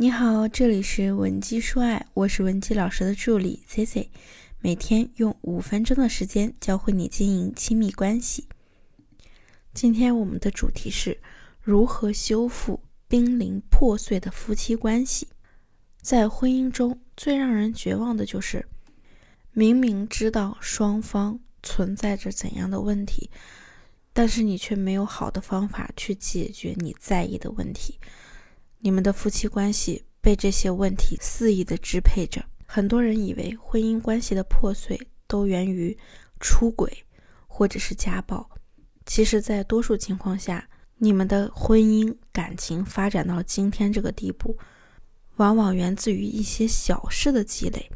你好，这里是文姬说爱，我是文姬老师的助理 C C，每天用五分钟的时间教会你经营亲密关系。今天我们的主题是如何修复濒临破碎的夫妻关系。在婚姻中最让人绝望的就是，明明知道双方存在着怎样的问题，但是你却没有好的方法去解决你在意的问题。你们的夫妻关系被这些问题肆意的支配着。很多人以为婚姻关系的破碎都源于出轨或者是家暴，其实，在多数情况下，你们的婚姻感情发展到今天这个地步，往往源自于一些小事的积累。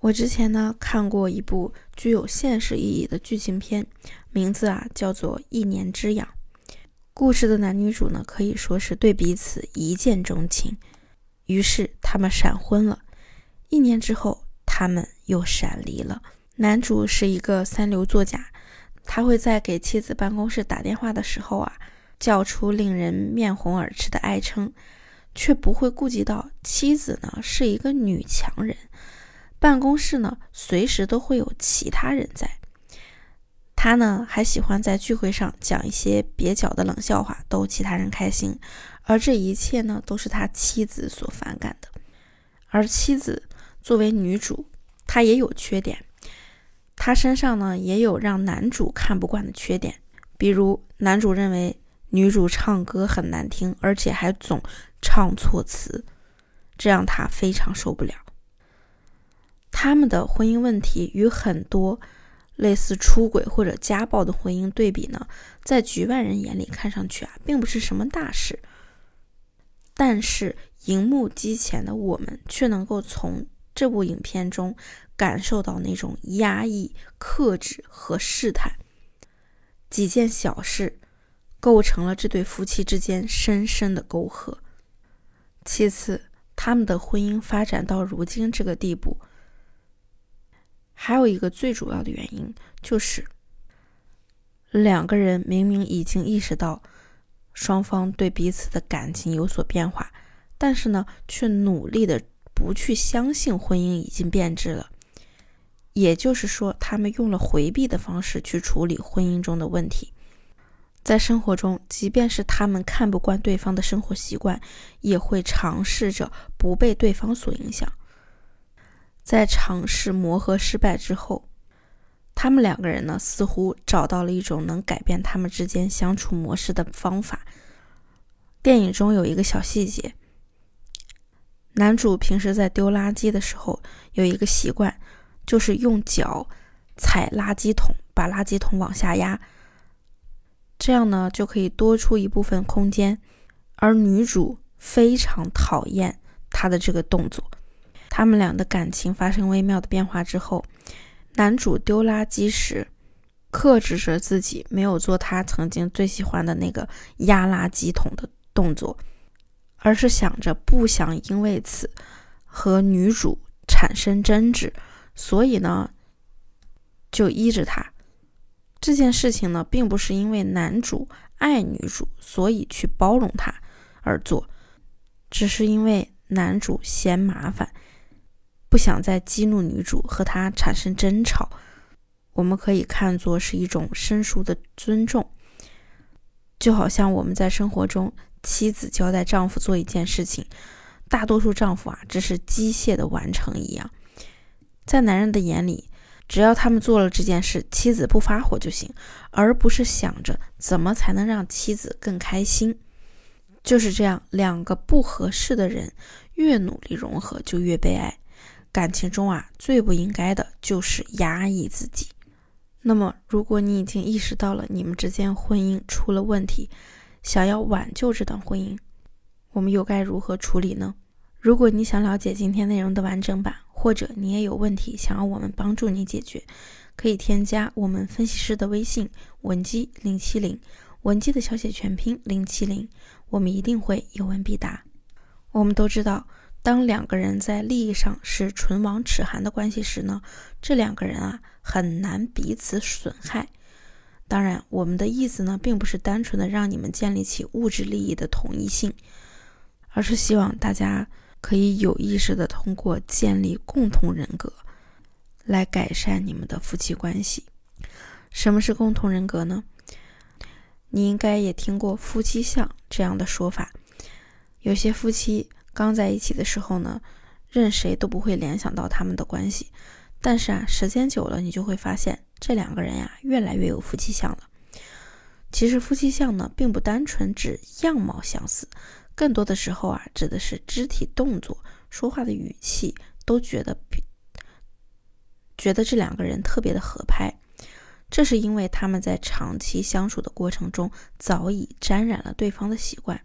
我之前呢看过一部具有现实意义的剧情片，名字啊叫做《一年之痒》。故事的男女主呢，可以说是对彼此一见钟情，于是他们闪婚了。一年之后，他们又闪离了。男主是一个三流作家，他会在给妻子办公室打电话的时候啊，叫出令人面红耳赤的爱称，却不会顾及到妻子呢是一个女强人，办公室呢随时都会有其他人在。他呢还喜欢在聚会上讲一些蹩脚的冷笑话，逗其他人开心，而这一切呢都是他妻子所反感的。而妻子作为女主，她也有缺点，她身上呢也有让男主看不惯的缺点，比如男主认为女主唱歌很难听，而且还总唱错词，这让他非常受不了。他们的婚姻问题与很多。类似出轨或者家暴的婚姻对比呢，在局外人眼里看上去啊，并不是什么大事。但是荧幕机前的我们却能够从这部影片中感受到那种压抑、克制和试探。几件小事构成了这对夫妻之间深深的沟壑。其次，他们的婚姻发展到如今这个地步。还有一个最主要的原因，就是两个人明明已经意识到双方对彼此的感情有所变化，但是呢，却努力的不去相信婚姻已经变质了。也就是说，他们用了回避的方式去处理婚姻中的问题。在生活中，即便是他们看不惯对方的生活习惯，也会尝试着不被对方所影响。在尝试磨合失败之后，他们两个人呢，似乎找到了一种能改变他们之间相处模式的方法。电影中有一个小细节：男主平时在丢垃圾的时候，有一个习惯，就是用脚踩垃圾桶，把垃圾桶往下压，这样呢，就可以多出一部分空间。而女主非常讨厌他的这个动作。他们俩的感情发生微妙的变化之后，男主丢垃圾时克制着自己，没有做他曾经最喜欢的那个压垃圾桶的动作，而是想着不想因为此和女主产生争执，所以呢就依着他。这件事情呢，并不是因为男主爱女主，所以去包容她而做，只是因为男主嫌麻烦。不想再激怒女主和她产生争吵，我们可以看作是一种生疏的尊重，就好像我们在生活中，妻子交代丈夫做一件事情，大多数丈夫啊只是机械的完成一样，在男人的眼里，只要他们做了这件事，妻子不发火就行，而不是想着怎么才能让妻子更开心。就是这样，两个不合适的人越努力融合，就越被爱。感情中啊，最不应该的就是压抑自己。那么，如果你已经意识到了你们之间婚姻出了问题，想要挽救这段婚姻，我们又该如何处理呢？如果你想了解今天内容的完整版，或者你也有问题想要我们帮助你解决，可以添加我们分析师的微信文姬零七零，文姬的小写全拼零七零，我们一定会有问必答。我们都知道。当两个人在利益上是唇亡齿寒的关系时呢，这两个人啊很难彼此损害。当然，我们的意思呢，并不是单纯的让你们建立起物质利益的统一性，而是希望大家可以有意识的通过建立共同人格来改善你们的夫妻关系。什么是共同人格呢？你应该也听过夫妻相这样的说法。有些夫妻刚在一起的时候呢，任谁都不会联想到他们的关系，但是啊，时间久了，你就会发现这两个人呀，越来越有夫妻相了。其实夫妻相呢，并不单纯指样貌相似，更多的时候啊，指的是肢体动作、说话的语气，都觉得觉得这两个人特别的合拍。这是因为他们在长期相处的过程中，早已沾染了对方的习惯。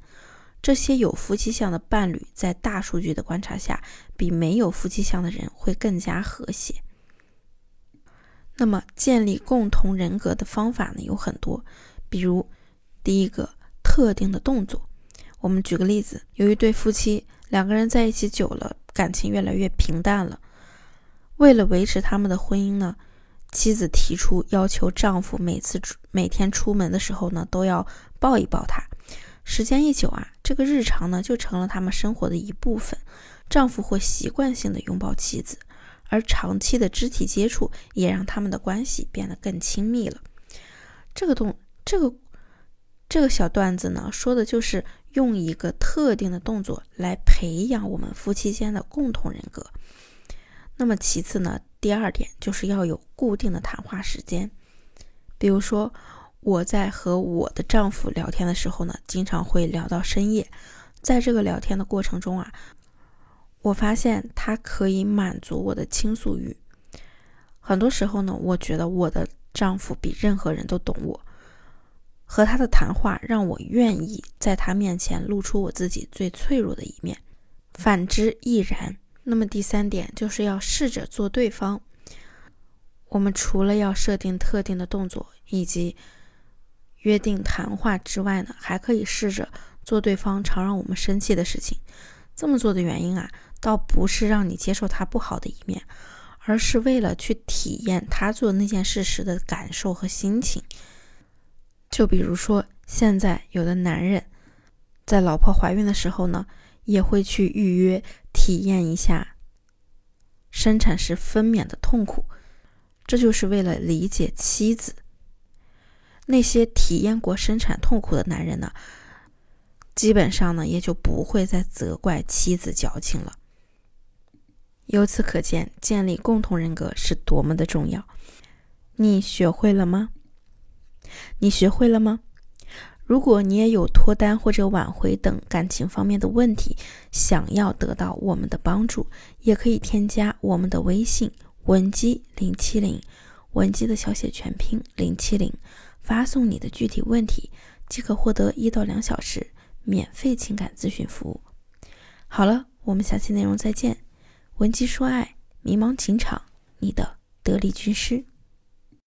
这些有夫妻相的伴侣，在大数据的观察下，比没有夫妻相的人会更加和谐。那么，建立共同人格的方法呢，有很多。比如，第一个特定的动作，我们举个例子，有一对夫妻，两个人在一起久了，感情越来越平淡了。为了维持他们的婚姻呢，妻子提出要求丈夫每次每天出门的时候呢，都要抱一抱他。时间一久啊，这个日常呢就成了他们生活的一部分。丈夫会习惯性的拥抱妻子，而长期的肢体接触也让他们的关系变得更亲密了。这个动。这个这个小段子呢，说的就是用一个特定的动作来培养我们夫妻间的共同人格。那么其次呢，第二点就是要有固定的谈话时间。比如说，我在和我的丈夫聊天的时候呢，经常会聊到深夜。在这个聊天的过程中啊，我发现他可以满足我的倾诉欲。很多时候呢，我觉得我的丈夫比任何人都懂我。和他的谈话让我愿意在他面前露出我自己最脆弱的一面，反之亦然。那么第三点就是要试着做对方。我们除了要设定特定的动作以及约定谈话之外呢，还可以试着做对方常让我们生气的事情。这么做的原因啊，倒不是让你接受他不好的一面，而是为了去体验他做那件事时的感受和心情。就比如说，现在有的男人在老婆怀孕的时候呢，也会去预约体验一下生产时分娩的痛苦，这就是为了理解妻子。那些体验过生产痛苦的男人呢，基本上呢也就不会再责怪妻子矫情了。由此可见，建立共同人格是多么的重要。你学会了吗？你学会了吗？如果你也有脱单或者挽回等感情方面的问题，想要得到我们的帮助，也可以添加我们的微信文姬零七零，文姬的小写全拼零七零，发送你的具体问题，即可获得一到两小时免费情感咨询服务。好了，我们下期内容再见。文姬说爱，迷茫情场，你的得力军师。